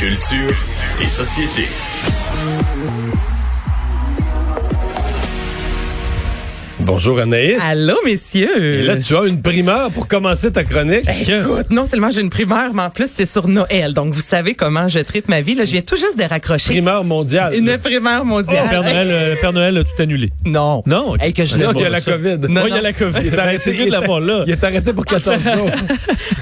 Culture et société. Bonjour Anaïs. Allô, messieurs. Et là, tu as une primeur pour commencer ta chronique. Écoute, non seulement j'ai une primeur, mais en plus, c'est sur Noël. Donc, vous savez comment je traite ma vie. Là, je viens tout juste de raccrocher. Primeur mondiale. Une primeur mondiale. Oh, Père Noël, euh, Père Noël a tout annulé. Non. Non. Hey, que je Non, l'aime il y a pas, la. COVID. Non, Oh, il y a non. la COVID. Il est arrêté, c'est mieux de l'avoir là. Il est arrêté pour 14 jours.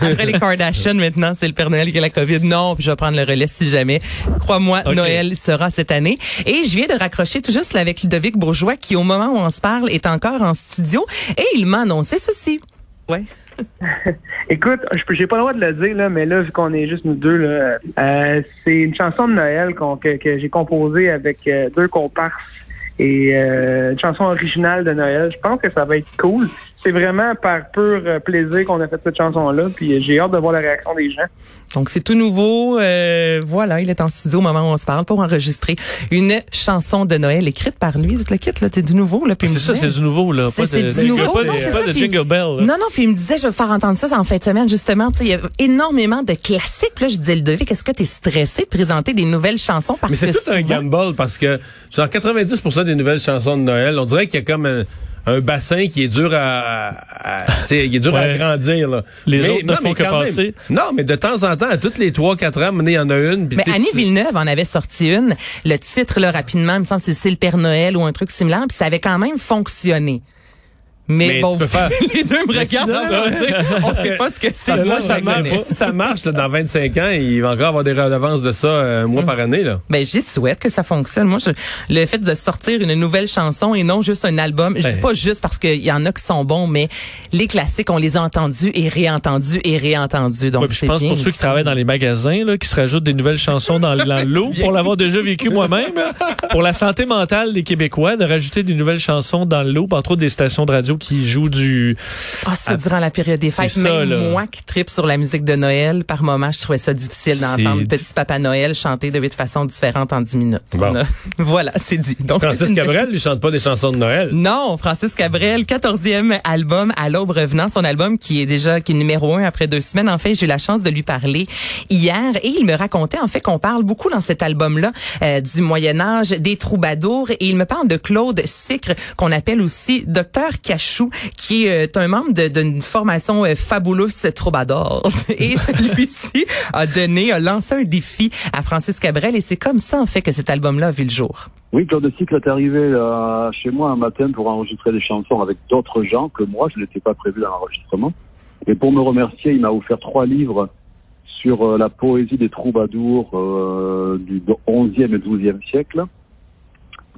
Après les Kardashians, maintenant, c'est le Père Noël qui a la COVID. Non, puis je vais prendre le relais si jamais. Crois-moi. Noël sera cette année. Et je viens de raccrocher tout juste là, avec Ludovic Bourgeois, qui, au moment où on se parle, est encore en studio. Et il m'a annoncé ceci. Ouais. Écoute, je peux- j'ai pas le droit de le dire, là, mais là, vu qu'on est juste nous deux, là, euh, c'est une chanson de Noël qu'on- que, que j'ai composée avec euh, deux comparses et euh, une chanson originale de Noël. Je pense que ça va être cool. C'est vraiment par pur euh, plaisir qu'on a fait cette chanson-là, puis euh, j'ai hâte de voir la réaction des gens. Donc c'est tout nouveau. Euh, voilà, il est en studio au moment où on se parle pour enregistrer une chanson de Noël écrite par lui. Le kit là, c'est du nouveau là. Puis il me C'est ça, c'est du nouveau, là. Pas de, du nouveau. Pas, Non, de- pas ça, de puis- Jingle Bell. là. Non, non, puis il me disait, je vais faire entendre ça en fin de semaine, justement. Tu sais, il y a énormément de classiques. Là, je disais, Ludovic, est-ce que tu es stressé de présenter des nouvelles chansons? Parce Mais c'est tout un gamble parce que genre 90% des nouvelles chansons de Noël, on dirait qu'il y a comme un, un bassin qui est dur à, à- à- tu sais, il est dur à Ouais. agrandir. Là. Les Mais- autres ne non, font mais que même. passer. Non, mais de temps en temps, à toutes les 3-4 ans, il y en a une. Mais Annie Villeneuve en avait sorti une. Le titre, là, rapidement, il me semble que c'est C'est le Père Noël ou un truc similaire. Puis ça avait quand même fonctionné. Mais, Mais bon, tu peux faire- les deux me regardent. là, on sait pas ce que c'est. Là, ça marche. Si ça marche là, dans 25 ans, il va encore avoir des redevances de ça euh, mois par année. Là. Ben, j'y souhaite que ça fonctionne. Moi, je, le fait de sortir une nouvelle chanson et non juste un album, je dis Ben. pas juste parce qu'il y en a qui sont bons, mais les classiques, on les a entendus et réentendus et réentendus. Donc, Ouais, je pense bien pour ceux qui travaillent dans les magasins, là, qui se rajoutent des nouvelles chansons dans, dans l'eau, pour l'avoir déjà vécu moi-même, pour la santé mentale des Québécois, de rajouter des nouvelles chansons dans l'eau, entre autres des stations de radio qui jouent du... Ah, ça, durant la période des fêtes, ça, même là. moi qui tripe sur la musique de Noël, par moment, je trouvais ça difficile d'entendre Petit Papa Noël chanter de huit façons différentes en dix minutes. Bon. A- voilà, c'est dit. Donc, Francis Cabrel lui chante pas des chansons de Noël. Non, Francis Cabrel, 14e album à l'aube revenant, son album qui est déjà qui est numéro un après deux semaines. En fait, j'ai eu la chance de lui parler hier et il me racontait en fait qu'on parle beaucoup dans cet album-là euh, du Moyen Âge, des troubadours et il me parle de Claude Sicre qu'on appelle aussi Docteur Qui est euh, un membre d'une formation euh, Fabulous Troubadours et celui-ci a donné, a lancé un défi à Francis Cabrel et c'est comme ça en fait que cet album-là a vu le jour. Oui, Claude Cycle est arrivé euh, chez moi un matin pour enregistrer des chansons avec d'autres gens que moi. Je n'étais pas prévu dans l'enregistrement. Et pour me remercier, il m'a offert trois livres sur la poésie des troubadours du 11e et 12e siècle.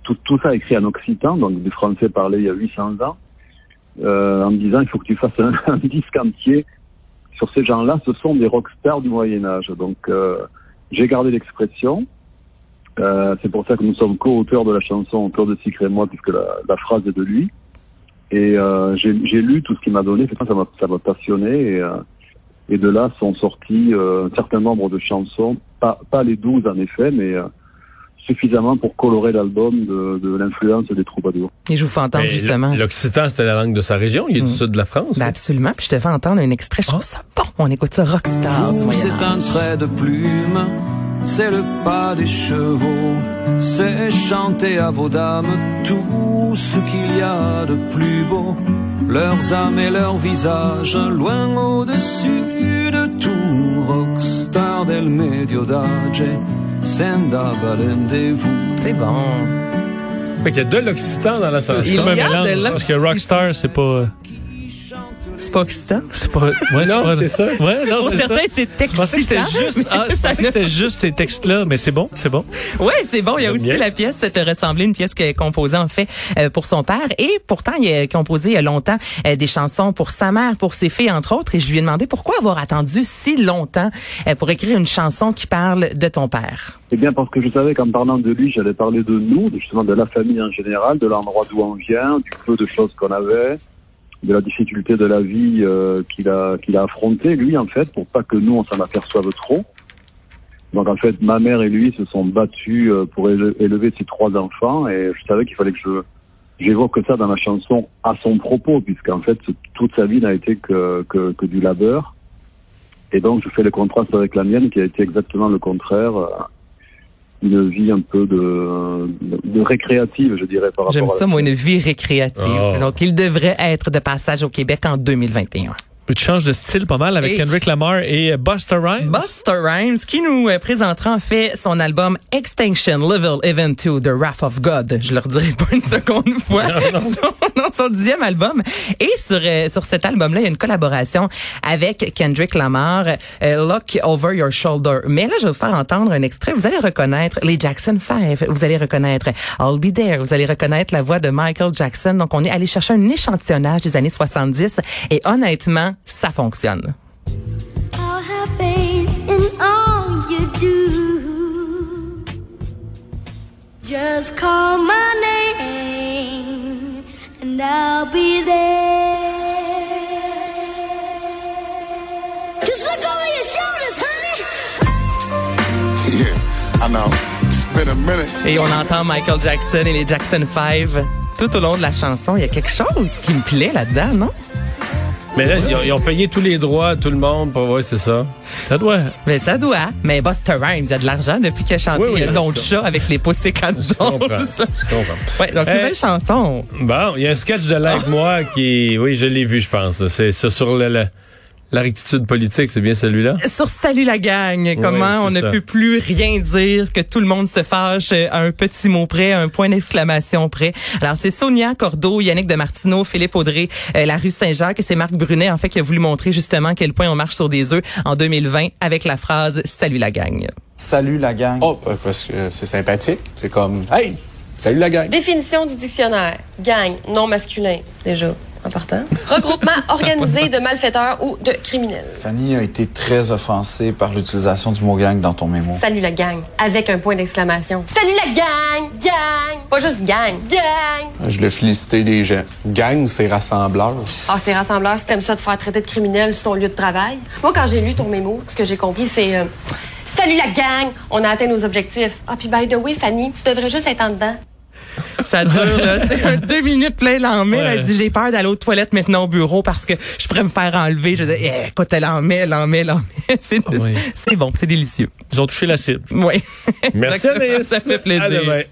Tout ça écrit en occitan, donc du français parlé il y a 800 ans, euh, en me disant il faut que tu fasses un, disque entier sur ces gens-là. Ce sont des rockstars du Moyen Âge. Donc euh, j'ai gardé l'expression. Euh, c'est pour ça que nous sommes co-auteurs de la chanson Claude Sicre et moi, puisque la, phrase est de lui. Et j'ai lu tout ce qu'il m'a donné, ça m'a passionné. Et, de là sont sortis un certain nombre de chansons, pas, les douze en effet, mais suffisamment pour colorer l'album de, de l'influence des troubadours. Et je vous fais entendre Mais justement. L'Occitan, c'était la langue de sa région. Il est du sud de la France. Ben absolument. Puis je te fais entendre un extrait. Je trouve ça bon. On écoute ça Rockstar c'est un trait de plume, c'est le pas des chevaux, c'est chanter à vos dames tout ce qu'il y a de plus beau. Leurs âmes et leurs visages, loin au-dessus de tout. Rockstar del medio d'âge, senda vous C'est bon. Fait qu'il y a de l'Occitan dans la chanson. Il C'est comme un y a de mélange, l'Occitan. parce que Rockstar, c'est pas... C'est pas excitant? C'est pas, ouais, c'est Non, pas- c'est ça. Ouais, non, Pour certains, ça. c'est Je pensais que c'était excitant, juste, ah, je ça pensais que c'était juste ces textes-là, mais c'est bon, c'est bon. Oui, c'est bon. Il y a aussi bien. la pièce te ressembler, une pièce qu'il a composée en fait euh, pour son père. Et pourtant, il a composé il y a longtemps euh, des chansons pour sa mère, pour ses filles entre autres. Et je lui ai demandé pourquoi avoir attendu si longtemps euh, pour écrire une chanson qui parle de ton père. Eh bien, parce que je savais qu'en parlant de lui, j'allais parler de nous, de- justement de la famille en général, de l'endroit d'où on vient, du peu de choses qu'on avait, de la difficulté de la vie euh, qu'il a qu'il a affronté lui en fait, pour pas que nous on s'en aperçoive trop. Donc en fait, ma mère et lui se sont battus euh, pour éle- élever ses trois enfants, et je savais qu'il fallait que je j'évoque ça dans ma chanson à son propos, puisqu'en fait toute sa vie n'a été que, que que du labeur. Et donc je fais le contraste avec la mienne, qui a été exactement le contraire. Une vie un peu de, de, de récréative, je dirais, par rapport J'aime à ça, moi, une vie récréative. Oh. Donc, il devrait être de passage au Québec en 2021. Tu changes de style pas mal avec Et- Kendrick Lamar et Busta Rhymes. Buster Rhymes qui nous euh, présentera en fait son album Extinction Level Event 2 The Wrath of God. Je leur dirai pas une seconde fois. Son, non, son dixième album. Et sur, euh, sur cet album-là, il y a une collaboration avec Kendrick Lamar, euh, Look Over Your Shoulder. Mais là, je vais vous faire entendre un extrait. Vous allez reconnaître les Jackson 5. Vous allez reconnaître I'll Be There. Vous allez reconnaître la voix de Michael Jackson. Donc, on est allé chercher un échantillonnage des années 70 et honnêtement, ça fonctionne. I'll have faith in all you do. Just call my name and I'll be there. Just look over your shoulders, honey. Yeah, I know. It's been a minute. Et on entend Michael Jackson et les Jackson 5 tout au long de la chanson. Il y a quelque chose qui me plaît là-dedans, non? Mais là, ils ont, ils ont payé tous les droits à tout le monde. Pour, ouais, c'est ça. Ça doit. Mais ça doit. Mais Buster Rhymes, il a de l'argent depuis qu'il a chanté Oui, oui, Don Chat avec les Pussycat Je comprends. Dolls. Je comprends. Ouais, donc Euh, nouvelle chanson. Bon, il y a un sketch de Like Moi qui, oui, je l'ai vu, je pense. C'est sur, sur le, le- la rectitude politique, c'est bien celui-là? Sur Salut la gang, comment on ne peut plus rien dire, que tout le monde se fâche euh, à un petit mot près, à un point d'exclamation près. Alors c'est Sonia Cordeau, Yannick de Martineau, Philippe Audrey, euh, la rue Saint-Jacques et c'est Marc Brunet en fait qui a voulu montrer justement à quel point on marche sur des œufs en 2020 avec la phrase Salut la gang. Salut la gang. Oh, euh, parce que c'est sympathique. C'est comme, hey, salut la gang. Définition du dictionnaire. Gang, non masculin, déjà, en partant. Regroupement organisé de malfaiteurs ou de criminels. Fanny a été très offensée par l'utilisation du mot gang dans ton mémo. Salut la gang, avec un point d'exclamation. Salut la gang, gang, pas juste gang, gang. Je l'ai félicité les gens. Gang, c'est rassembleur. Ah, c'est rassembleur, si t'aimes ça de faire traiter de criminel sur ton lieu de travail. Moi, quand j'ai lu ton mémo, ce que j'ai compris, c'est euh, Salut la gang, on a atteint nos objectifs. Ah, puis by the way, Fanny, tu devrais juste être en dedans. Ça dure, là. C'est un deux minutes plein l'en-met. là. Elle dit, j'ai peur d'aller aux toilettes maintenant au bureau parce que je pourrais me faire enlever. Je dis, eh, écoute, elle en met, elle en met, elle en met. C'est oui. bon, c'est délicieux. Ils ont touché la cible. Oui. Merci, Anaïs. Ça fait plaisir. À demain.